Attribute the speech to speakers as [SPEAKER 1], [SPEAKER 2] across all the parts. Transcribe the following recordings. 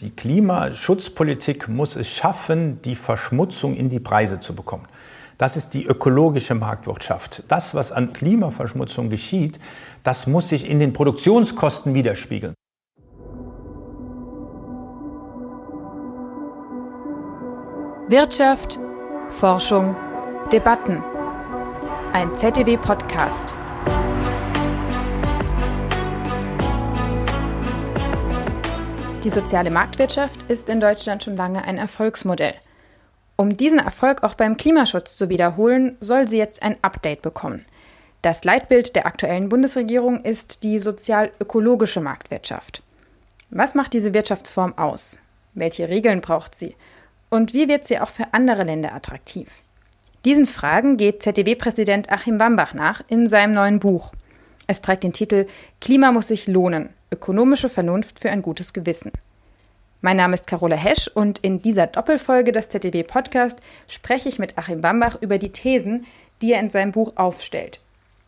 [SPEAKER 1] Die Klimaschutzpolitik muss es schaffen, die Verschmutzung in die Preise zu bekommen. Das ist die ökologische Marktwirtschaft. Das, was an Klimaverschmutzung geschieht, das muss sich in den Produktionskosten widerspiegeln.
[SPEAKER 2] Wirtschaft, Forschung, Debatten. Ein ZDW-Podcast. Die soziale Marktwirtschaft ist in Deutschland schon lange ein Erfolgsmodell. Um diesen Erfolg auch beim Klimaschutz zu wiederholen, soll sie jetzt ein Update bekommen. Das Leitbild der aktuellen Bundesregierung ist die sozial-ökologische Marktwirtschaft. Was macht diese Wirtschaftsform aus? Welche Regeln braucht sie? Und wie wird sie auch für andere Länder attraktiv? Diesen Fragen geht ZDW-Präsident Achim Wambach nach in seinem neuen Buch. Es trägt den Titel Klima muss sich lohnen. Ökonomische Vernunft für ein gutes Gewissen. Mein Name ist Carola Hesch und in dieser Doppelfolge des ZDW Podcast spreche ich mit Achim Bambach über die Thesen, die er in seinem Buch aufstellt.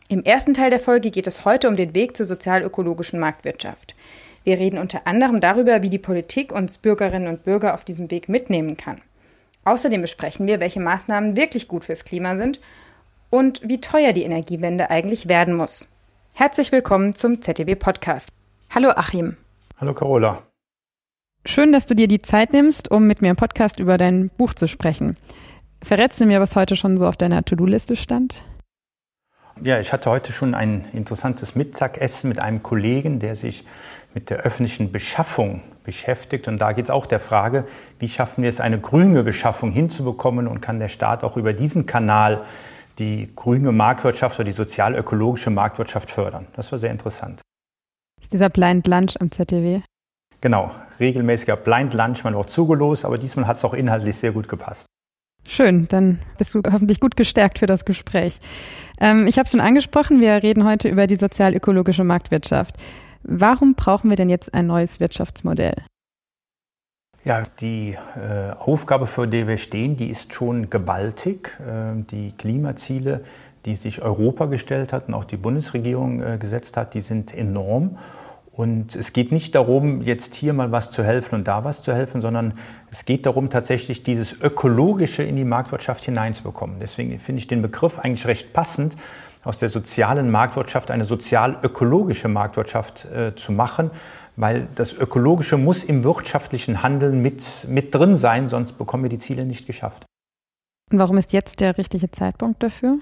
[SPEAKER 2] Im ersten Teil der Folge geht es heute um den Weg zur sozial-ökologischen Marktwirtschaft. Wir reden unter anderem darüber, wie die Politik uns Bürgerinnen und Bürger auf diesem Weg mitnehmen kann. Außerdem besprechen wir, welche Maßnahmen wirklich gut fürs Klima sind und wie teuer die Energiewende eigentlich werden muss. Herzlich willkommen zum ZDW Podcast. Hallo Achim.
[SPEAKER 1] Hallo Carola.
[SPEAKER 2] Schön, dass du dir die Zeit nimmst, um mit mir im Podcast über dein Buch zu sprechen. Verrätst du mir, was heute schon so auf deiner To-Do-Liste stand?
[SPEAKER 1] Ja, ich hatte heute schon ein interessantes Mittagessen mit einem Kollegen, der sich mit der öffentlichen Beschaffung beschäftigt. Und da geht es auch der Frage, wie schaffen wir es, eine grüne Beschaffung hinzubekommen und kann der Staat auch über diesen Kanal die grüne Marktwirtschaft oder die sozial-ökologische Marktwirtschaft fördern. Das war sehr interessant
[SPEAKER 2] ist dieser Blind Lunch am ZDW.
[SPEAKER 1] Genau, regelmäßiger Blind Lunch, man auch zugelost, aber diesmal hat es auch inhaltlich sehr gut gepasst.
[SPEAKER 2] Schön, dann bist du hoffentlich gut gestärkt für das Gespräch. Ähm, ich habe es schon angesprochen, wir reden heute über die sozial-ökologische Marktwirtschaft. Warum brauchen wir denn jetzt ein neues Wirtschaftsmodell?
[SPEAKER 1] Ja, die äh, Aufgabe, vor der wir stehen, die ist schon gewaltig. Äh, die Klimaziele die sich Europa gestellt hat und auch die Bundesregierung äh, gesetzt hat, die sind enorm. Und es geht nicht darum, jetzt hier mal was zu helfen und da was zu helfen, sondern es geht darum, tatsächlich dieses Ökologische in die Marktwirtschaft hineinzubekommen. Deswegen finde ich den Begriff eigentlich recht passend, aus der sozialen Marktwirtschaft eine sozial-ökologische Marktwirtschaft äh, zu machen, weil das Ökologische muss im wirtschaftlichen Handeln mit, mit drin sein, sonst bekommen wir die Ziele nicht geschafft.
[SPEAKER 2] Und warum ist jetzt der richtige Zeitpunkt dafür?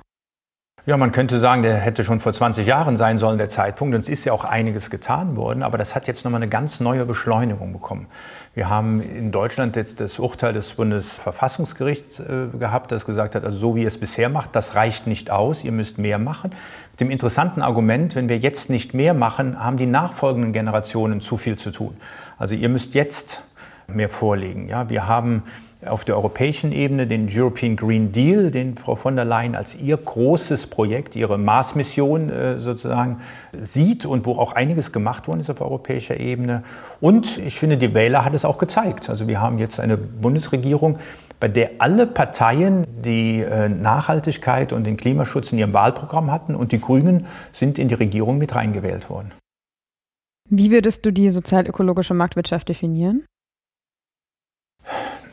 [SPEAKER 1] Ja, man könnte sagen, der hätte schon vor 20 Jahren sein sollen, der Zeitpunkt. Und es ist ja auch einiges getan worden, aber das hat jetzt nochmal eine ganz neue Beschleunigung bekommen. Wir haben in Deutschland jetzt das Urteil des Bundesverfassungsgerichts äh, gehabt, das gesagt hat, also so wie ihr es bisher macht, das reicht nicht aus, ihr müsst mehr machen. Mit dem interessanten Argument, wenn wir jetzt nicht mehr machen, haben die nachfolgenden Generationen zu viel zu tun. Also ihr müsst jetzt mehr vorlegen. Ja, wir haben auf der europäischen Ebene den European Green Deal, den Frau von der Leyen als ihr großes Projekt, ihre Mars-Mission äh, sozusagen sieht und wo auch einiges gemacht worden ist auf europäischer Ebene. Und ich finde, die Wähler hat es auch gezeigt. Also wir haben jetzt eine Bundesregierung, bei der alle Parteien die äh, Nachhaltigkeit und den Klimaschutz in ihrem Wahlprogramm hatten und die Grünen sind in die Regierung mit reingewählt worden.
[SPEAKER 2] Wie würdest du die sozial-ökologische Marktwirtschaft definieren?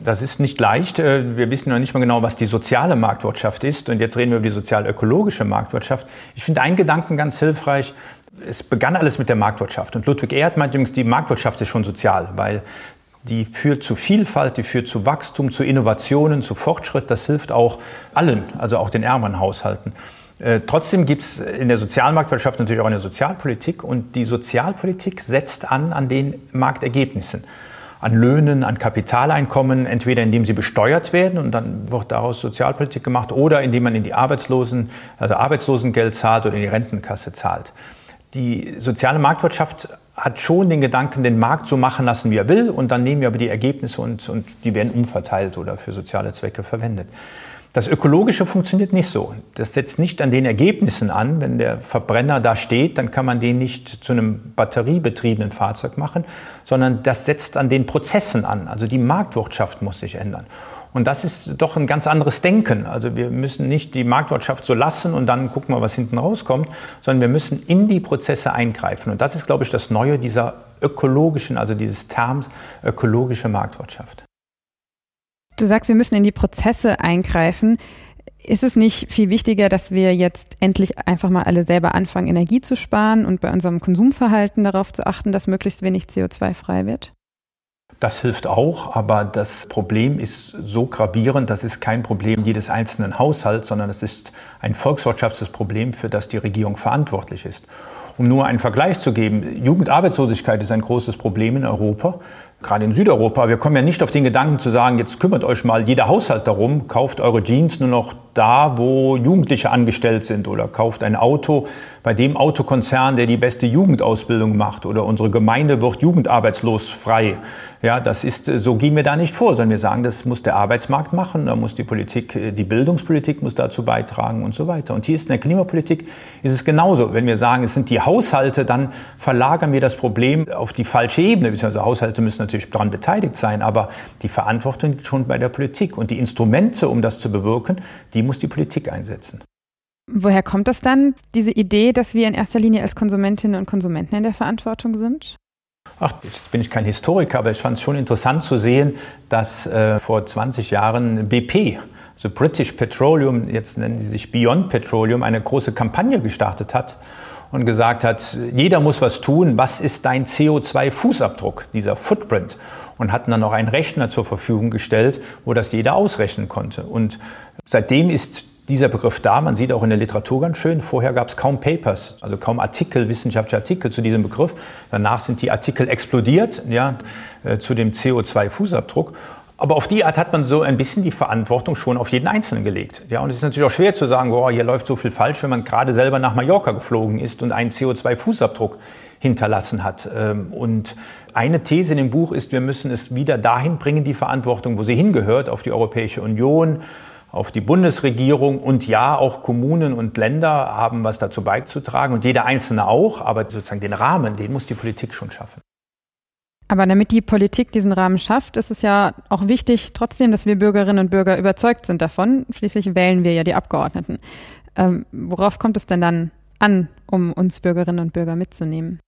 [SPEAKER 1] Das ist nicht leicht. Äh, wir wissen noch nicht mal genau, was die soziale Marktwirtschaft ist. Und jetzt reden wir über die sozial-ökologische Marktwirtschaft. Ich finde einen Gedanken ganz hilfreich. Es begann alles mit der Marktwirtschaft. Und Ludwig Erhard meint übrigens, die Marktwirtschaft ist schon sozial, weil die führt zu Vielfalt, die führt zu Wachstum, zu Innovationen, zu Fortschritt. Das hilft auch allen, also auch den ärmeren Haushalten. Äh, trotzdem gibt es in der Sozialmarktwirtschaft natürlich auch eine Sozialpolitik und die Sozialpolitik setzt an an den Marktergebnissen an Löhnen, an Kapitaleinkommen, entweder indem sie besteuert werden und dann wird daraus Sozialpolitik gemacht oder indem man in die Arbeitslosen, also Arbeitslosengeld zahlt oder in die Rentenkasse zahlt. Die soziale Marktwirtschaft hat schon den Gedanken, den Markt so machen lassen, wie er will, und dann nehmen wir aber die Ergebnisse und, und die werden umverteilt oder für soziale Zwecke verwendet. Das Ökologische funktioniert nicht so. Das setzt nicht an den Ergebnissen an. Wenn der Verbrenner da steht, dann kann man den nicht zu einem batteriebetriebenen Fahrzeug machen, sondern das setzt an den Prozessen an. Also die Marktwirtschaft muss sich ändern. Und das ist doch ein ganz anderes Denken. Also wir müssen nicht die Marktwirtschaft so lassen und dann gucken wir, was hinten rauskommt, sondern wir müssen in die Prozesse eingreifen. Und das ist, glaube ich, das Neue dieser ökologischen, also dieses Terms ökologische Marktwirtschaft.
[SPEAKER 2] Du sagst, wir müssen in die Prozesse eingreifen. Ist es nicht viel wichtiger, dass wir jetzt endlich einfach mal alle selber anfangen, Energie zu sparen und bei unserem Konsumverhalten darauf zu achten, dass möglichst wenig CO2 frei wird?
[SPEAKER 1] Das hilft auch, aber das Problem ist so gravierend, das ist kein Problem jedes einzelnen Haushalts, sondern es ist ein volkswirtschaftliches Problem, für das die Regierung verantwortlich ist. Um nur einen Vergleich zu geben, Jugendarbeitslosigkeit ist ein großes Problem in Europa gerade in Südeuropa, wir kommen ja nicht auf den Gedanken zu sagen, jetzt kümmert euch mal jeder Haushalt darum, kauft eure Jeans nur noch da, wo Jugendliche angestellt sind oder kauft ein Auto bei dem Autokonzern, der die beste Jugendausbildung macht oder unsere Gemeinde wird jugendarbeitslos frei. Ja, das ist, so gehen wir da nicht vor, sondern wir sagen, das muss der Arbeitsmarkt machen, da muss die Politik, die Bildungspolitik muss dazu beitragen und so weiter. Und hier ist in der Klimapolitik ist es genauso. Wenn wir sagen, es sind die Haushalte, dann verlagern wir das Problem auf die falsche Ebene, beziehungsweise Haushalte müssen natürlich daran beteiligt sein, aber die Verantwortung liegt schon bei der Politik und die Instrumente, um das zu bewirken, die muss die Politik einsetzen.
[SPEAKER 2] Woher kommt das dann, diese Idee, dass wir in erster Linie als Konsumentinnen und Konsumenten in der Verantwortung sind?
[SPEAKER 1] Ach, jetzt bin ich kein Historiker, aber ich fand es schon interessant zu sehen, dass äh, vor 20 Jahren BP, also British Petroleum, jetzt nennen sie sich Beyond Petroleum, eine große Kampagne gestartet hat und gesagt hat, jeder muss was tun, was ist dein CO2-Fußabdruck, dieser Footprint? Und hatten dann noch einen Rechner zur Verfügung gestellt, wo das jeder ausrechnen konnte. Und seitdem ist dieser Begriff da. Man sieht auch in der Literatur ganz schön, vorher gab es kaum Papers, also kaum Artikel, wissenschaftliche Artikel zu diesem Begriff. Danach sind die Artikel explodiert ja, äh, zu dem CO2-Fußabdruck. Aber auf die Art hat man so ein bisschen die Verantwortung schon auf jeden Einzelnen gelegt. Ja, und es ist natürlich auch schwer zu sagen, boah, hier läuft so viel falsch, wenn man gerade selber nach Mallorca geflogen ist und einen CO2-Fußabdruck hinterlassen hat. Ähm, und eine These in dem Buch ist, wir müssen es wieder dahin bringen, die Verantwortung, wo sie hingehört, auf die Europäische Union, auf die Bundesregierung und ja, auch Kommunen und Länder haben was dazu beizutragen und jeder Einzelne auch, aber sozusagen den Rahmen, den muss die Politik schon schaffen.
[SPEAKER 2] Aber damit die Politik diesen Rahmen schafft, ist es ja auch wichtig trotzdem, dass wir Bürgerinnen und Bürger überzeugt sind davon. Schließlich wählen wir ja die Abgeordneten. Ähm, worauf kommt es denn dann an, um uns Bürgerinnen und Bürger mitzunehmen?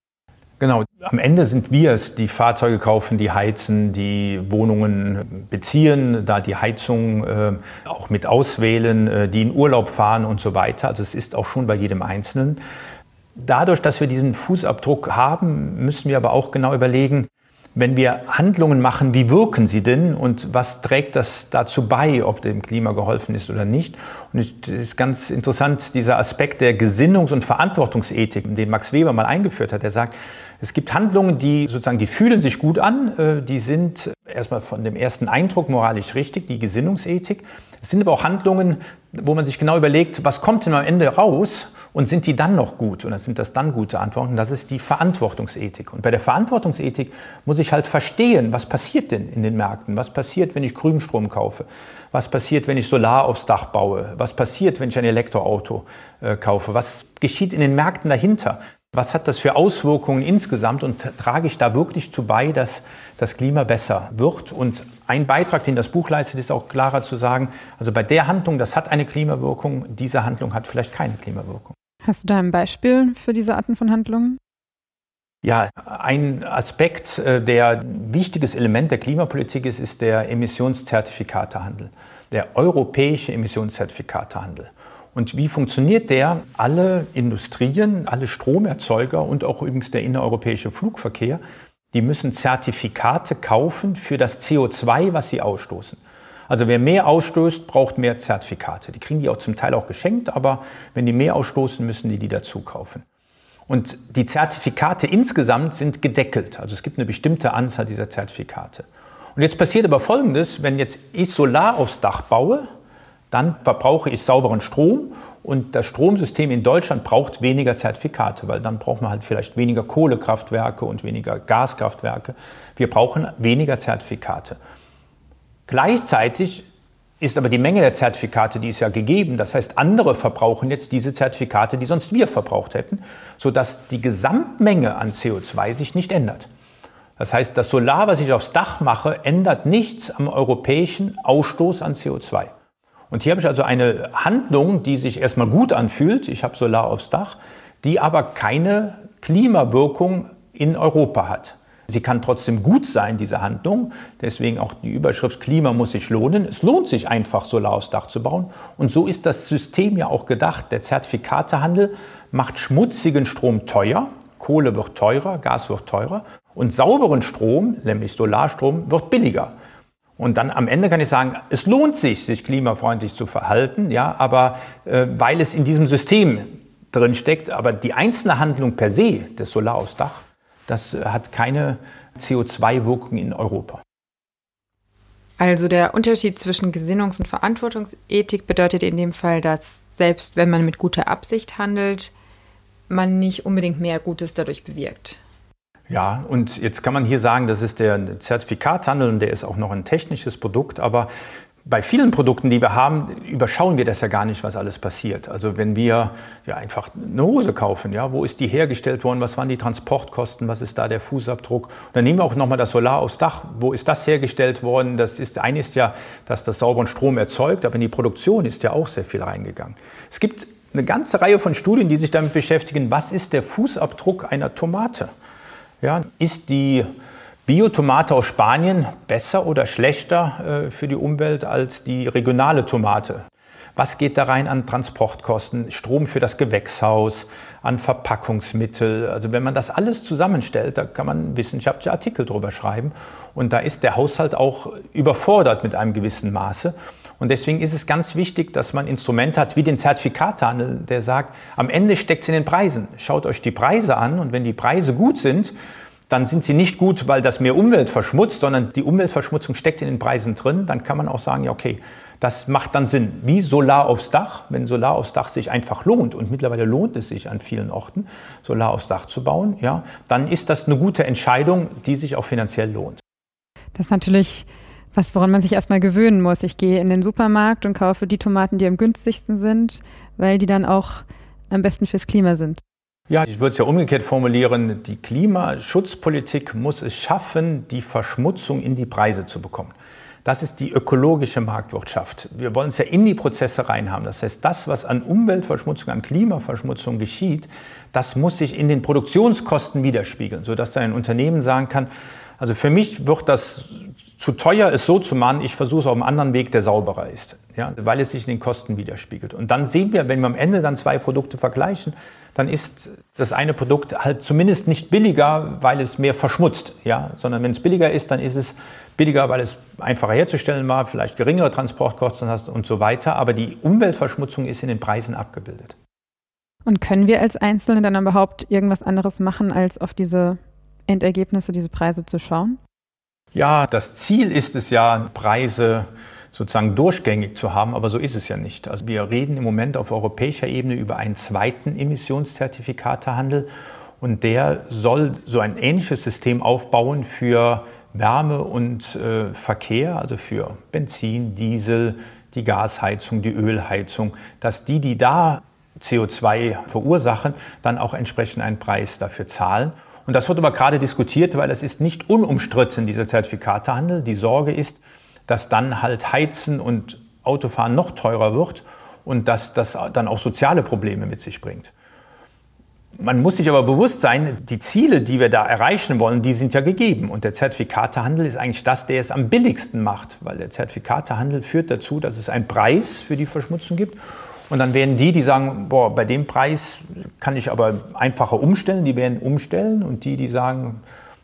[SPEAKER 1] Genau, am Ende sind wir es, die Fahrzeuge kaufen, die heizen, die Wohnungen beziehen, da die Heizung äh, auch mit auswählen, äh, die in Urlaub fahren und so weiter. Also es ist auch schon bei jedem Einzelnen. Dadurch, dass wir diesen Fußabdruck haben, müssen wir aber auch genau überlegen, wenn wir Handlungen machen, wie wirken sie denn und was trägt das dazu bei, ob dem Klima geholfen ist oder nicht? Und es ist ganz interessant, dieser Aspekt der Gesinnungs- und Verantwortungsethik, den Max Weber mal eingeführt hat. Er sagt, es gibt Handlungen, die sozusagen, die fühlen sich gut an, äh, die sind erstmal von dem ersten Eindruck moralisch richtig, die Gesinnungsethik. Es sind aber auch Handlungen, wo man sich genau überlegt, was kommt denn am Ende raus? Und sind die dann noch gut? Oder sind das dann gute Antworten? Das ist die Verantwortungsethik. Und bei der Verantwortungsethik muss ich halt verstehen, was passiert denn in den Märkten? Was passiert, wenn ich Grünstrom kaufe? Was passiert, wenn ich Solar aufs Dach baue? Was passiert, wenn ich ein Elektroauto äh, kaufe? Was geschieht in den Märkten dahinter? Was hat das für Auswirkungen insgesamt und trage ich da wirklich zu bei, dass das Klima besser wird? Und ein Beitrag, den das Buch leistet, ist auch klarer zu sagen, also bei der Handlung, das hat eine Klimawirkung, diese Handlung hat vielleicht keine Klimawirkung.
[SPEAKER 2] Hast du da ein Beispiel für diese Arten von Handlungen?
[SPEAKER 1] Ja, ein Aspekt, äh, der wichtiges Element der Klimapolitik ist, ist der Emissionszertifikatehandel, der europäische Emissionszertifikatehandel. Und wie funktioniert der? Alle Industrien, alle Stromerzeuger und auch übrigens der innereuropäische Flugverkehr, die müssen Zertifikate kaufen für das CO2, was sie ausstoßen. Also wer mehr ausstößt, braucht mehr Zertifikate. Die kriegen die auch zum Teil auch geschenkt, aber wenn die mehr ausstoßen, müssen die die dazu kaufen. Und die Zertifikate insgesamt sind gedeckelt. Also es gibt eine bestimmte Anzahl dieser Zertifikate. Und jetzt passiert aber Folgendes, wenn jetzt ich Solar aufs Dach baue, dann verbrauche ich sauberen Strom und das Stromsystem in Deutschland braucht weniger Zertifikate, weil dann braucht man halt vielleicht weniger Kohlekraftwerke und weniger Gaskraftwerke. Wir brauchen weniger Zertifikate. Gleichzeitig ist aber die Menge der Zertifikate, die ist ja gegeben. Das heißt, andere verbrauchen jetzt diese Zertifikate, die sonst wir verbraucht hätten, sodass die Gesamtmenge an CO2 sich nicht ändert. Das heißt, das Solar, was ich aufs Dach mache, ändert nichts am europäischen Ausstoß an CO2. Und hier habe ich also eine Handlung, die sich erstmal gut anfühlt. Ich habe Solar aufs Dach, die aber keine Klimawirkung in Europa hat. Sie kann trotzdem gut sein, diese Handlung. Deswegen auch die Überschrift Klima muss sich lohnen. Es lohnt sich einfach, Solar aufs Dach zu bauen. Und so ist das System ja auch gedacht. Der Zertifikatehandel macht schmutzigen Strom teuer. Kohle wird teurer, Gas wird teurer. Und sauberen Strom, nämlich Solarstrom, wird billiger. Und dann am Ende kann ich sagen, es lohnt sich, sich klimafreundlich zu verhalten, ja, aber äh, weil es in diesem System drin steckt, aber die einzelne Handlung per se des Solar aufs Dach das hat keine CO2-Wirkung in Europa.
[SPEAKER 2] Also der Unterschied zwischen Gesinnungs- und Verantwortungsethik bedeutet in dem Fall, dass selbst wenn man mit guter Absicht handelt, man nicht unbedingt mehr Gutes dadurch bewirkt.
[SPEAKER 1] Ja, und jetzt kann man hier sagen, das ist der Zertifikathandel und der ist auch noch ein technisches Produkt, aber bei vielen Produkten, die wir haben, überschauen wir das ja gar nicht, was alles passiert. Also wenn wir ja einfach eine Hose kaufen, ja, wo ist die hergestellt worden, was waren die Transportkosten, was ist da der Fußabdruck? Und dann nehmen wir auch nochmal das Solar aufs Dach, wo ist das hergestellt worden? Das ist, eine ist ja, dass das sauberen Strom erzeugt, aber in die Produktion ist ja auch sehr viel reingegangen. Es gibt eine ganze Reihe von Studien, die sich damit beschäftigen, was ist der Fußabdruck einer Tomate? Ja, ist die Biotomate aus Spanien besser oder schlechter äh, für die Umwelt als die regionale Tomate? Was geht da rein an Transportkosten, Strom für das Gewächshaus, an Verpackungsmittel? Also wenn man das alles zusammenstellt, da kann man wissenschaftliche Artikel drüber schreiben. Und da ist der Haushalt auch überfordert mit einem gewissen Maße. Und deswegen ist es ganz wichtig, dass man Instrumente hat wie den Zertifikathandel, der sagt, am Ende steckt es in den Preisen. Schaut euch die Preise an und wenn die Preise gut sind, dann sind sie nicht gut, weil das mehr Umwelt verschmutzt, sondern die Umweltverschmutzung steckt in den Preisen drin. Dann kann man auch sagen, ja, okay, das macht dann Sinn. Wie Solar aufs Dach, wenn Solar aufs Dach sich einfach lohnt und mittlerweile lohnt es sich an vielen Orten, Solar aufs Dach zu bauen, ja, dann ist das eine gute Entscheidung, die sich auch finanziell lohnt.
[SPEAKER 2] Das ist natürlich was, woran man sich erstmal gewöhnen muss. Ich gehe in den Supermarkt und kaufe die Tomaten, die am günstigsten sind, weil die dann auch am besten fürs Klima sind.
[SPEAKER 1] Ja, ich würde es ja umgekehrt formulieren. Die Klimaschutzpolitik muss es schaffen, die Verschmutzung in die Preise zu bekommen. Das ist die ökologische Marktwirtschaft. Wir wollen es ja in die Prozesse reinhaben. Das heißt, das, was an Umweltverschmutzung, an Klimaverschmutzung geschieht, das muss sich in den Produktionskosten widerspiegeln, sodass ein Unternehmen sagen kann, also für mich wird das zu teuer, es so zu machen, ich versuche es auf einem anderen Weg, der sauberer ist, ja, weil es sich in den Kosten widerspiegelt. Und dann sehen wir, wenn wir am Ende dann zwei Produkte vergleichen, dann ist das eine Produkt halt zumindest nicht billiger, weil es mehr verschmutzt, ja, sondern wenn es billiger ist, dann ist es billiger, weil es einfacher herzustellen war, vielleicht geringere Transportkosten hast und so weiter, aber die Umweltverschmutzung ist in den Preisen abgebildet.
[SPEAKER 2] Und können wir als Einzelne dann überhaupt irgendwas anderes machen, als auf diese Endergebnisse, diese Preise zu schauen?
[SPEAKER 1] Ja, das Ziel ist es ja, Preise sozusagen durchgängig zu haben, aber so ist es ja nicht. Also wir reden im Moment auf europäischer Ebene über einen zweiten Emissionszertifikatehandel und der soll so ein ähnliches System aufbauen für Wärme und äh, Verkehr, also für Benzin, Diesel, die Gasheizung, die Ölheizung, dass die, die da CO2 verursachen, dann auch entsprechend einen Preis dafür zahlen. Und das wird aber gerade diskutiert, weil es ist nicht unumstritten, dieser Zertifikatehandel. Die Sorge ist, dass dann halt Heizen und Autofahren noch teurer wird und dass das dann auch soziale Probleme mit sich bringt. Man muss sich aber bewusst sein, die Ziele, die wir da erreichen wollen, die sind ja gegeben. Und der Zertifikatehandel ist eigentlich das, der es am billigsten macht, weil der Zertifikatehandel führt dazu, dass es einen Preis für die Verschmutzung gibt. Und dann werden die, die sagen, boah, bei dem Preis kann ich aber einfacher umstellen, die werden umstellen. Und die, die sagen,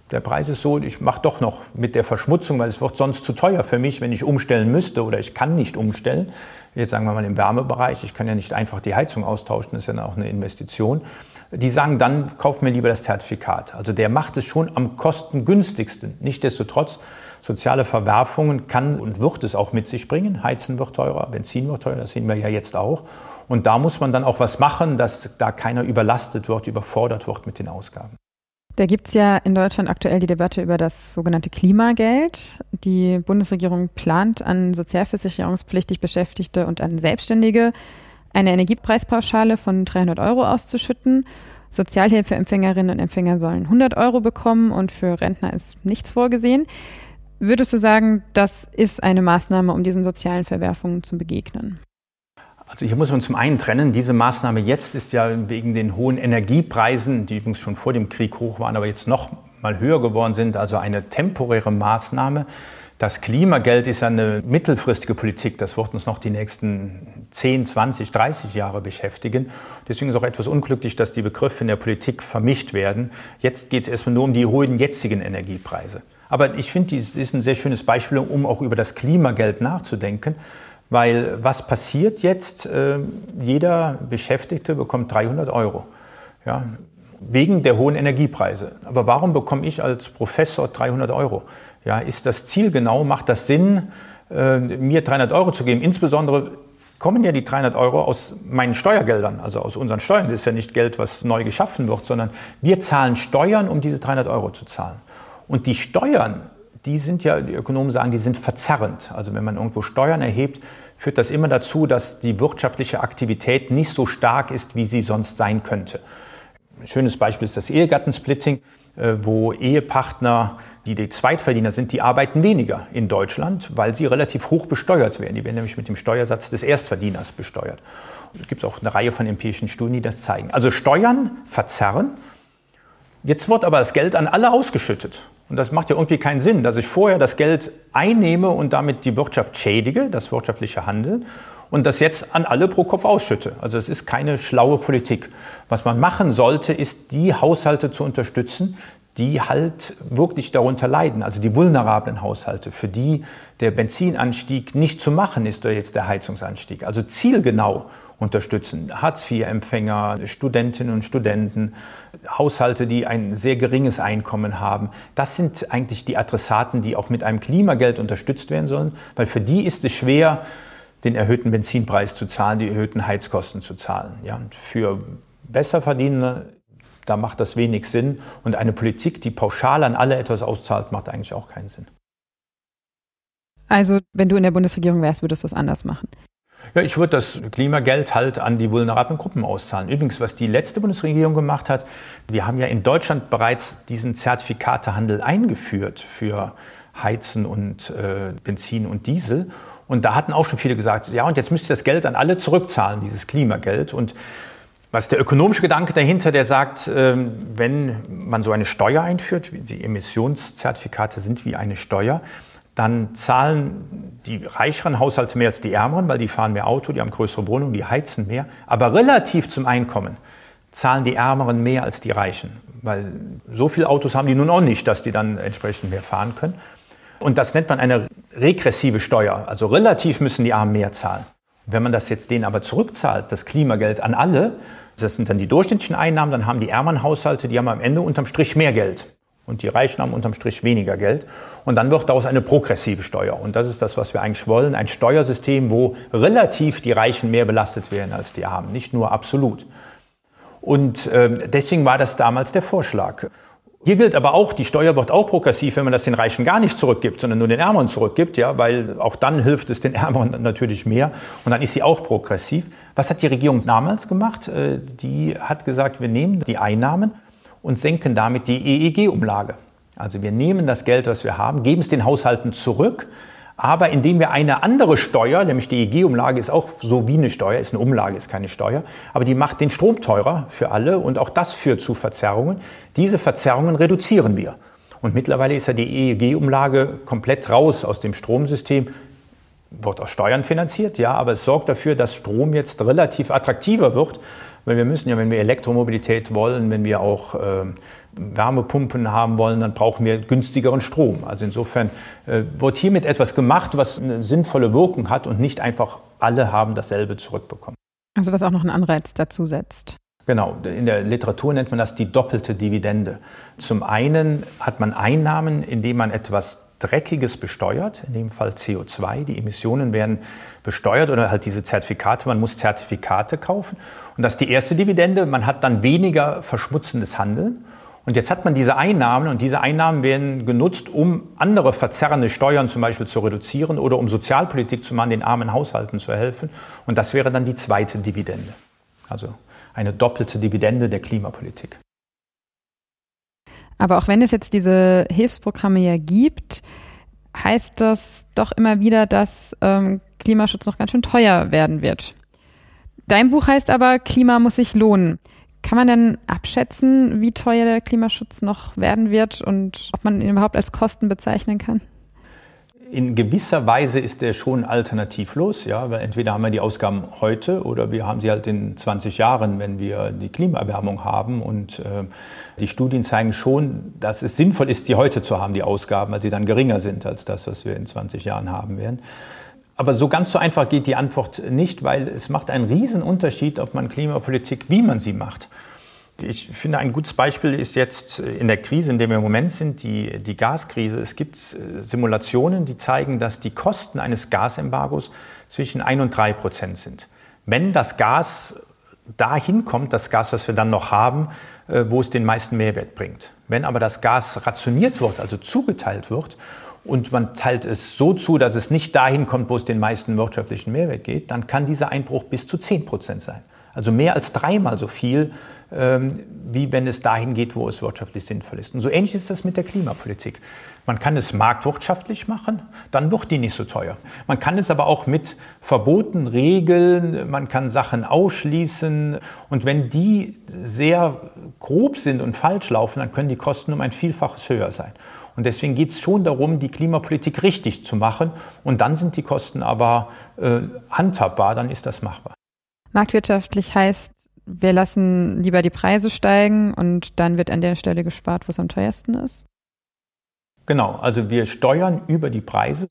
[SPEAKER 1] der Preis ist so, ich mache doch noch mit der Verschmutzung, weil es wird sonst zu teuer für mich, wenn ich umstellen müsste oder ich kann nicht umstellen. Jetzt sagen wir mal im Wärmebereich, ich kann ja nicht einfach die Heizung austauschen, das ist ja auch eine Investition. Die sagen dann, kauf mir lieber das Zertifikat. Also der macht es schon am kostengünstigsten. Nichtsdestotrotz, soziale Verwerfungen kann und wird es auch mit sich bringen. Heizen wird teurer, Benzin wird teurer, das sehen wir ja jetzt auch. Und da muss man dann auch was machen, dass da keiner überlastet wird, überfordert wird mit den Ausgaben.
[SPEAKER 2] Da gibt es ja in Deutschland aktuell die Debatte über das sogenannte Klimageld. Die Bundesregierung plant an sozialversicherungspflichtig Beschäftigte und an Selbstständige eine Energiepreispauschale von 300 Euro auszuschütten. Sozialhilfeempfängerinnen und Empfänger sollen 100 Euro bekommen und für Rentner ist nichts vorgesehen. Würdest du sagen, das ist eine Maßnahme, um diesen sozialen Verwerfungen zu begegnen?
[SPEAKER 1] Also hier muss man zum einen trennen, diese Maßnahme jetzt ist ja wegen den hohen Energiepreisen, die übrigens schon vor dem Krieg hoch waren, aber jetzt noch mal höher geworden sind, also eine temporäre Maßnahme. Das Klimageld ist eine mittelfristige Politik. Das wird uns noch die nächsten 10, 20, 30 Jahre beschäftigen. Deswegen ist auch etwas unglücklich, dass die Begriffe in der Politik vermischt werden. Jetzt geht es erstmal nur um die hohen jetzigen Energiepreise. Aber ich finde, dies ist ein sehr schönes Beispiel, um auch über das Klimageld nachzudenken. Weil was passiert jetzt? Ähm, jeder Beschäftigte bekommt 300 Euro. Ja, wegen der hohen Energiepreise. Aber warum bekomme ich als Professor 300 Euro? Ja, ist das Ziel genau? Macht das Sinn, äh, mir 300 Euro zu geben? Insbesondere kommen ja die 300 Euro aus meinen Steuergeldern, also aus unseren Steuern. Das ist ja nicht Geld, was neu geschaffen wird, sondern wir zahlen Steuern, um diese 300 Euro zu zahlen. Und die Steuern, die sind ja, die Ökonomen sagen, die sind verzerrend. Also wenn man irgendwo Steuern erhebt, führt das immer dazu, dass die wirtschaftliche Aktivität nicht so stark ist, wie sie sonst sein könnte. Ein schönes Beispiel ist das Ehegattensplitting, äh, wo Ehepartner, die die Zweitverdiener sind, die arbeiten weniger in Deutschland, weil sie relativ hoch besteuert werden. Die werden nämlich mit dem Steuersatz des Erstverdieners besteuert. Es gibt auch eine Reihe von empirischen Studien, die das zeigen. Also Steuern verzerren. Jetzt wird aber das Geld an alle ausgeschüttet. Und das macht ja irgendwie keinen Sinn, dass ich vorher das Geld einnehme und damit die Wirtschaft schädige, das wirtschaftliche Handeln, und das jetzt an alle pro Kopf ausschütte. Also es ist keine schlaue Politik. Was man machen sollte, ist die Haushalte zu unterstützen, die halt wirklich darunter leiden, also die vulnerablen Haushalte, für die der Benzinanstieg nicht zu machen ist oder jetzt der Heizungsanstieg. Also zielgenau unterstützen. Hartz-IV-Empfänger, Studentinnen und Studenten, Haushalte, die ein sehr geringes Einkommen haben. Das sind eigentlich die Adressaten, die auch mit einem Klimageld unterstützt werden sollen, weil für die ist es schwer, den erhöhten Benzinpreis zu zahlen, die erhöhten Heizkosten zu zahlen. Ja, und für Besserverdienende, da macht das wenig Sinn. Und eine Politik, die pauschal an alle etwas auszahlt, macht eigentlich auch keinen Sinn.
[SPEAKER 2] Also, wenn du in der Bundesregierung wärst, würdest du es anders machen?
[SPEAKER 1] Ja, ich würde das Klimageld halt an die vulnerablen Gruppen auszahlen. Übrigens, was die letzte Bundesregierung gemacht hat, wir haben ja in Deutschland bereits diesen Zertifikatehandel eingeführt für Heizen und äh, Benzin und Diesel. Und da hatten auch schon viele gesagt, ja, und jetzt müsst ihr das Geld an alle zurückzahlen, dieses Klimageld. Und was ist der ökonomische Gedanke dahinter, der sagt, ähm, wenn man so eine Steuer einführt, die Emissionszertifikate sind wie eine Steuer, dann zahlen die reicheren Haushalte mehr als die ärmeren, weil die fahren mehr Auto, die haben größere Wohnungen, die heizen mehr. Aber relativ zum Einkommen zahlen die Ärmeren mehr als die Reichen, weil so viele Autos haben die nun auch nicht, dass die dann entsprechend mehr fahren können. Und das nennt man eine regressive Steuer. Also relativ müssen die Armen mehr zahlen. Wenn man das jetzt denen aber zurückzahlt, das Klimageld an alle, das sind dann die durchschnittlichen Einnahmen, dann haben die ärmeren Haushalte, die haben am Ende unterm Strich mehr Geld und die Reichen haben unterm Strich weniger Geld. Und dann wird daraus eine progressive Steuer. Und das ist das, was wir eigentlich wollen. Ein Steuersystem, wo relativ die Reichen mehr belastet werden als die Armen, nicht nur absolut. Und äh, deswegen war das damals der Vorschlag. Hier gilt aber auch, die Steuer wird auch progressiv, wenn man das den Reichen gar nicht zurückgibt, sondern nur den Ärmeren zurückgibt, ja, weil auch dann hilft es den Ärmeren natürlich mehr und dann ist sie auch progressiv. Was hat die Regierung damals gemacht? Äh, die hat gesagt, wir nehmen die Einnahmen und senken damit die EEG-Umlage. Also wir nehmen das Geld, was wir haben, geben es den Haushalten zurück, aber indem wir eine andere Steuer, nämlich die EEG-Umlage ist auch so wie eine Steuer, ist eine Umlage, ist keine Steuer, aber die macht den Strom teurer für alle und auch das führt zu Verzerrungen. Diese Verzerrungen reduzieren wir. Und mittlerweile ist ja die EEG-Umlage komplett raus aus dem Stromsystem wird aus Steuern finanziert, ja, aber es sorgt dafür, dass Strom jetzt relativ attraktiver wird, weil wir müssen ja, wenn wir Elektromobilität wollen, wenn wir auch äh, Wärmepumpen haben wollen, dann brauchen wir günstigeren Strom. Also insofern äh, wird hiermit etwas gemacht, was eine sinnvolle Wirkung hat und nicht einfach alle haben dasselbe zurückbekommen.
[SPEAKER 2] Also was auch noch einen Anreiz dazu setzt.
[SPEAKER 1] Genau, in der Literatur nennt man das die doppelte Dividende. Zum einen hat man Einnahmen, indem man etwas Dreckiges besteuert, in dem Fall CO2. Die Emissionen werden besteuert oder halt diese Zertifikate, man muss Zertifikate kaufen. Und das ist die erste Dividende, man hat dann weniger verschmutzendes Handeln. Und jetzt hat man diese Einnahmen und diese Einnahmen werden genutzt, um andere verzerrende Steuern zum Beispiel zu reduzieren oder um Sozialpolitik zu machen, den armen Haushalten zu helfen. Und das wäre dann die zweite Dividende. Also eine doppelte Dividende der Klimapolitik.
[SPEAKER 2] Aber auch wenn es jetzt diese Hilfsprogramme ja gibt, heißt das doch immer wieder, dass ähm, Klimaschutz noch ganz schön teuer werden wird. Dein Buch heißt aber, Klima muss sich lohnen. Kann man denn abschätzen, wie teuer der Klimaschutz noch werden wird und ob man ihn überhaupt als Kosten bezeichnen kann?
[SPEAKER 1] In gewisser Weise ist der schon alternativlos, ja, weil entweder haben wir die Ausgaben heute oder wir haben sie halt in 20 Jahren, wenn wir die Klimaerwärmung haben. Und äh, die Studien zeigen schon, dass es sinnvoll ist, die heute zu haben, die Ausgaben, weil sie dann geringer sind als das, was wir in 20 Jahren haben werden. Aber so ganz so einfach geht die Antwort nicht, weil es macht einen riesen Unterschied, ob man Klimapolitik, wie man sie macht. Ich finde, ein gutes Beispiel ist jetzt in der Krise, in der wir im Moment sind, die, die Gaskrise. Es gibt äh, Simulationen, die zeigen, dass die Kosten eines Gasembargos zwischen 1 und 3 Prozent sind. Wenn das Gas dahin kommt, das Gas, das wir dann noch haben, äh, wo es den meisten Mehrwert bringt. Wenn aber das Gas rationiert wird, also zugeteilt wird, und man teilt es so zu, dass es nicht dahin kommt, wo es den meisten wirtschaftlichen Mehrwert geht, dann kann dieser Einbruch bis zu 10 Prozent sein. Also mehr als dreimal so viel, ähm, wie wenn es dahin geht, wo es wirtschaftlich sinnvoll ist. Und so ähnlich ist das mit der Klimapolitik. Man kann es marktwirtschaftlich machen, dann wird die nicht so teuer. Man kann es aber auch mit Verboten regeln, man kann Sachen ausschließen. Und wenn die sehr grob sind und falsch laufen, dann können die Kosten um ein Vielfaches höher sein. Und deswegen geht es schon darum, die Klimapolitik richtig zu machen. Und dann sind die Kosten aber äh, handhabbar, dann ist das machbar.
[SPEAKER 2] Marktwirtschaftlich heißt, wir lassen lieber die Preise steigen und dann wird an der Stelle gespart, wo es am teuersten ist?
[SPEAKER 1] Genau, also wir steuern über die Preise.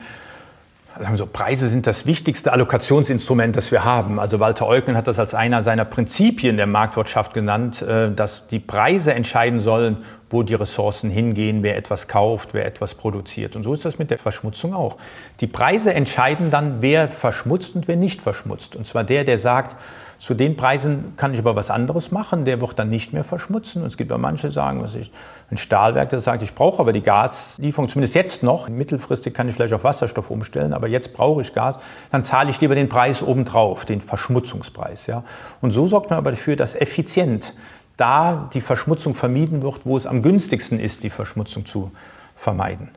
[SPEAKER 1] Also Preise sind das wichtigste Allokationsinstrument, das wir haben. Also Walter Eucken hat das als einer seiner Prinzipien der Marktwirtschaft genannt, äh, dass die Preise entscheiden sollen, wo die Ressourcen hingehen, wer etwas kauft, wer etwas produziert. Und so ist das mit der Verschmutzung auch. Die Preise entscheiden dann, wer verschmutzt und wer nicht verschmutzt. Und zwar der, der sagt, zu den Preisen kann ich aber was anderes machen, der wird dann nicht mehr verschmutzen. Und es gibt auch manche, sagen, was ich, ein Stahlwerk, das sagt, ich brauche aber die Gaslieferung, zumindest jetzt noch. Mittelfristig kann ich vielleicht auf Wasserstoff umstellen, aber jetzt brauche ich Gas. Dann zahle ich lieber den Preis obendrauf, den Verschmutzungspreis. Ja. Und so sorgt man aber dafür, dass effizient da die Verschmutzung vermieden wird, wo es am günstigsten ist, die Verschmutzung zu vermeiden.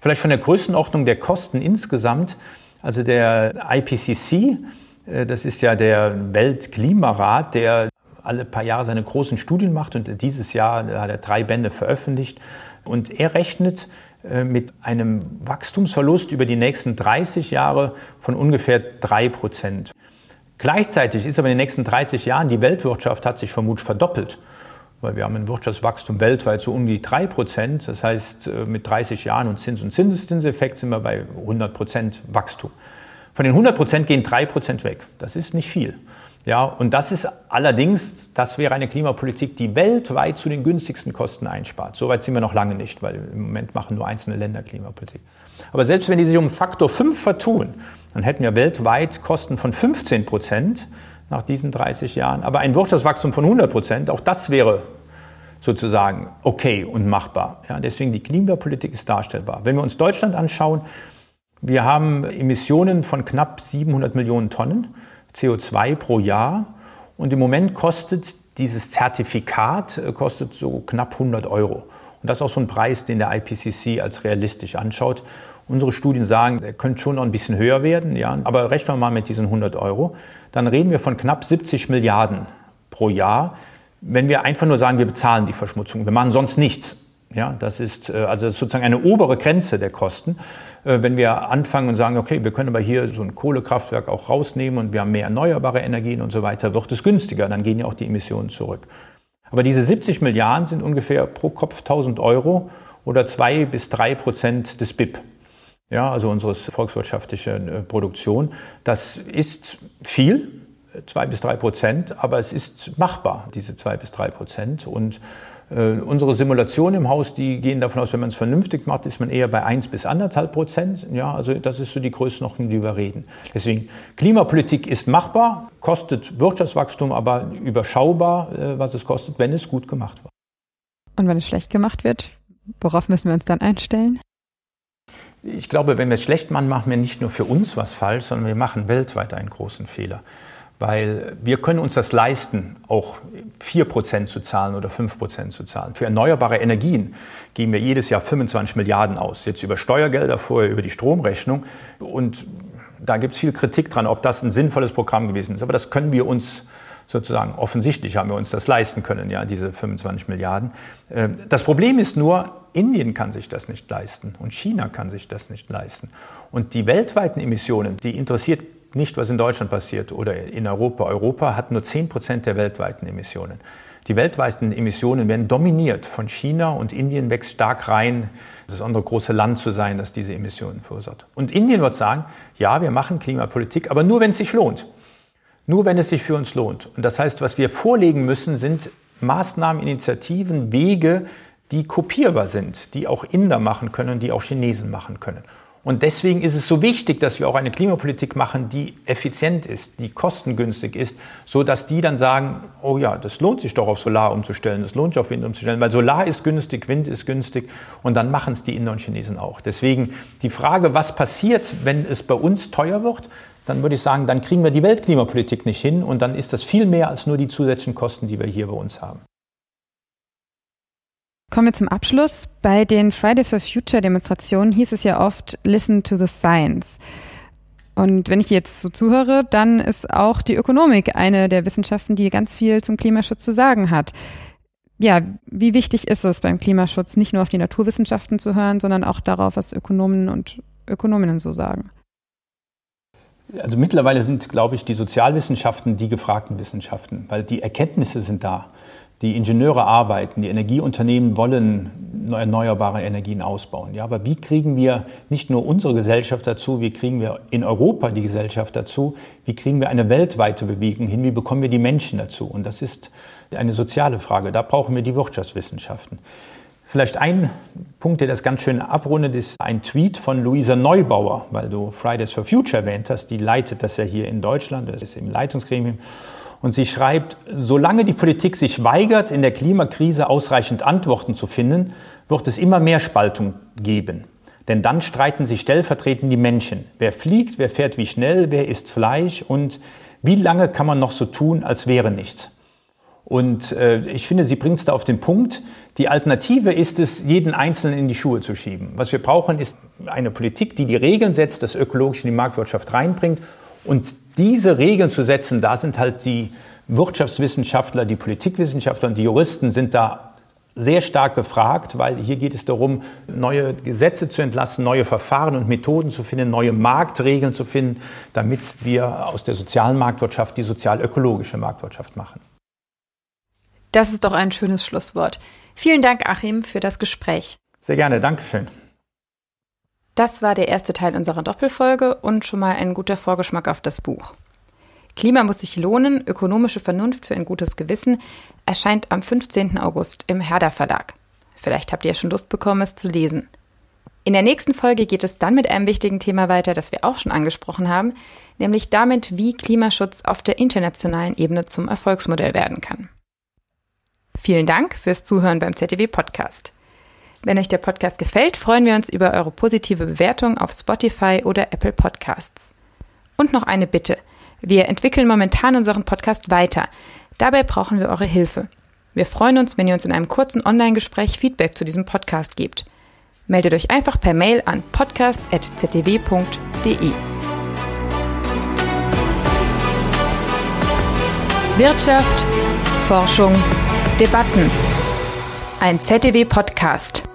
[SPEAKER 1] Vielleicht von der Größenordnung der Kosten insgesamt, also der IPCC, das ist ja der Weltklimarat, der alle paar Jahre seine großen Studien macht und dieses Jahr hat er drei Bände veröffentlicht und er rechnet äh, mit einem Wachstumsverlust über die nächsten 30 Jahre von ungefähr drei Prozent. Gleichzeitig ist aber in den nächsten 30 Jahren die Weltwirtschaft hat sich vermutlich verdoppelt, weil wir haben ein Wirtschaftswachstum weltweit so um die 3 Prozent. Das heißt, äh, mit 30 Jahren und Zins- und Zinseszinseffekt sind wir bei 100 Prozent Wachstum. Von den 100 Prozent gehen 3 Prozent weg. Das ist nicht viel. Ja, und das ist allerdings, das wäre eine Klimapolitik, die weltweit zu den günstigsten Kosten einspart. Soweit sind wir noch lange nicht, weil im Moment machen nur einzelne Länder Klimapolitik. Aber selbst wenn die sich um Faktor 5 vertun, dann hätten wir weltweit Kosten von 15 Prozent nach diesen 30 Jahren. Aber ein Wirtschaftswachstum von 100 Prozent, auch das wäre sozusagen okay und machbar. Ja, deswegen die Klimapolitik ist darstellbar. Wenn wir uns Deutschland anschauen, wir haben Emissionen von knapp 700 Millionen Tonnen CO2 pro Jahr und im Moment kostet dieses Zertifikat äh, kostet so knapp 100 Euro. Und das ist auch so ein Preis, den der IPCC als realistisch anschaut. Unsere Studien sagen, er könnte schon noch ein bisschen höher werden, ja, aber rechnen wir mal mit diesen 100 Euro. Dann reden wir von knapp 70 Milliarden pro Jahr, wenn wir einfach nur sagen, wir bezahlen die Verschmutzung. Wir machen sonst nichts. Ja, das ist, äh, also das ist sozusagen eine obere Grenze der Kosten. Äh, wenn wir anfangen und sagen, okay, wir können aber hier so ein Kohlekraftwerk auch rausnehmen und wir haben mehr erneuerbare Energien und so weiter, wird es günstiger, dann gehen ja auch die Emissionen zurück. Aber diese 70 Milliarden sind ungefähr pro Kopf 1000 Euro oder zwei bis drei Prozent des BIP. Ja, also unseres volkswirtschaftlichen äh, Produktion. Das ist viel, zwei bis drei Prozent, aber es ist machbar, diese zwei bis drei Prozent. Und äh, unsere Simulationen im Haus, die gehen davon aus, wenn man es vernünftig macht, ist man eher bei 1 bis 1,5 Prozent. Ja, also das ist so die Größenordnung, die wir reden. Deswegen, Klimapolitik ist machbar, kostet Wirtschaftswachstum aber überschaubar, äh, was es kostet, wenn es gut gemacht wird.
[SPEAKER 2] Und wenn es schlecht gemacht wird, worauf müssen wir uns dann einstellen?
[SPEAKER 1] Ich glaube, wenn wir es schlecht machen, machen wir nicht nur für uns was falsch, sondern wir machen weltweit einen großen Fehler weil wir können uns das leisten, auch 4% zu zahlen oder 5% zu zahlen. Für erneuerbare Energien geben wir jedes Jahr 25 Milliarden aus, jetzt über Steuergelder, vorher über die Stromrechnung. Und da gibt es viel Kritik dran, ob das ein sinnvolles Programm gewesen ist. Aber das können wir uns sozusagen offensichtlich haben wir uns das leisten können, ja, diese 25 Milliarden. Ähm, das Problem ist nur, Indien kann sich das nicht leisten und China kann sich das nicht leisten. Und die weltweiten Emissionen, die interessiert nicht, was in Deutschland passiert oder in Europa. Europa hat nur 10 Prozent der weltweiten Emissionen. Die weltweiten Emissionen werden dominiert von China und Indien wächst stark rein, das andere große Land zu sein, das diese Emissionen verursacht. Und Indien wird sagen, ja, wir machen Klimapolitik, aber nur wenn es sich lohnt. Nur wenn es sich für uns lohnt. Und das heißt, was wir vorlegen müssen, sind Maßnahmen, Initiativen, Wege, die kopierbar sind, die auch Inder machen können, die auch Chinesen machen können. Und deswegen ist es so wichtig, dass wir auch eine Klimapolitik machen, die effizient ist, die kostengünstig ist, so dass die dann sagen, oh ja, das lohnt sich doch auf Solar umzustellen, das lohnt sich auf Wind umzustellen, weil Solar ist günstig, Wind ist günstig und dann machen es die Inder und Chinesen auch. Deswegen die Frage, was passiert, wenn es bei uns teuer wird, dann würde ich sagen, dann kriegen wir die Weltklimapolitik nicht hin und dann ist das viel mehr als nur die zusätzlichen Kosten, die wir hier bei uns haben.
[SPEAKER 2] Kommen wir zum Abschluss. Bei den Fridays for Future Demonstrationen hieß es ja oft, listen to the science. Und wenn ich jetzt so zuhöre, dann ist auch die Ökonomik eine der Wissenschaften, die ganz viel zum Klimaschutz zu sagen hat. Ja, wie wichtig ist es beim Klimaschutz, nicht nur auf die Naturwissenschaften zu hören, sondern auch darauf, was Ökonomen und Ökonominnen so sagen?
[SPEAKER 1] Also mittlerweile sind, glaube ich, die Sozialwissenschaften die gefragten Wissenschaften, weil die Erkenntnisse sind da. Die Ingenieure arbeiten, die Energieunternehmen wollen erneuerbare Energien ausbauen. Ja, aber wie kriegen wir nicht nur unsere Gesellschaft dazu, wie kriegen wir in Europa die Gesellschaft dazu, wie kriegen wir eine weltweite Bewegung hin, wie bekommen wir die Menschen dazu? Und das ist eine soziale Frage. Da brauchen wir die Wirtschaftswissenschaften. Vielleicht ein Punkt, der das ganz schön abrundet, ist ein Tweet von Luisa Neubauer, weil du Fridays for Future erwähnt hast. Die leitet das ja hier in Deutschland, das ist im Leitungsgremium. Und sie schreibt, solange die Politik sich weigert, in der Klimakrise ausreichend Antworten zu finden, wird es immer mehr Spaltung geben. Denn dann streiten sich stellvertretend die Menschen. Wer fliegt, wer fährt wie schnell, wer isst Fleisch und wie lange kann man noch so tun, als wäre nichts. Und äh, ich finde, sie bringt es da auf den Punkt. Die Alternative ist es, jeden Einzelnen in die Schuhe zu schieben. Was wir brauchen, ist eine Politik, die die Regeln setzt, das Ökologische in die Marktwirtschaft reinbringt und diese Regeln zu setzen, da sind halt die Wirtschaftswissenschaftler, die Politikwissenschaftler und die Juristen sind da sehr stark gefragt, weil hier geht es darum, neue Gesetze zu entlassen, neue Verfahren und Methoden zu finden, neue Marktregeln zu finden, damit wir aus der sozialen Marktwirtschaft die sozial-ökologische Marktwirtschaft machen.
[SPEAKER 2] Das ist doch ein schönes Schlusswort. Vielen Dank, Achim, für das Gespräch.
[SPEAKER 1] Sehr gerne, Dankeschön.
[SPEAKER 2] Das war der erste Teil unserer Doppelfolge und schon mal ein guter Vorgeschmack auf das Buch. Klima muss sich lohnen, ökonomische Vernunft für ein gutes Gewissen erscheint am 15. August im Herder Verlag. Vielleicht habt ihr schon Lust bekommen, es zu lesen. In der nächsten Folge geht es dann mit einem wichtigen Thema weiter, das wir auch schon angesprochen haben, nämlich damit, wie Klimaschutz auf der internationalen Ebene zum Erfolgsmodell werden kann. Vielen Dank fürs Zuhören beim ZDW Podcast. Wenn euch der Podcast gefällt, freuen wir uns über eure positive Bewertung auf Spotify oder Apple Podcasts. Und noch eine Bitte. Wir entwickeln momentan unseren Podcast weiter. Dabei brauchen wir eure Hilfe. Wir freuen uns, wenn ihr uns in einem kurzen Online-Gespräch Feedback zu diesem Podcast gebt. Meldet euch einfach per Mail an podcast.ztw.de. Wirtschaft, Forschung, Debatten. Ein ZDW-Podcast.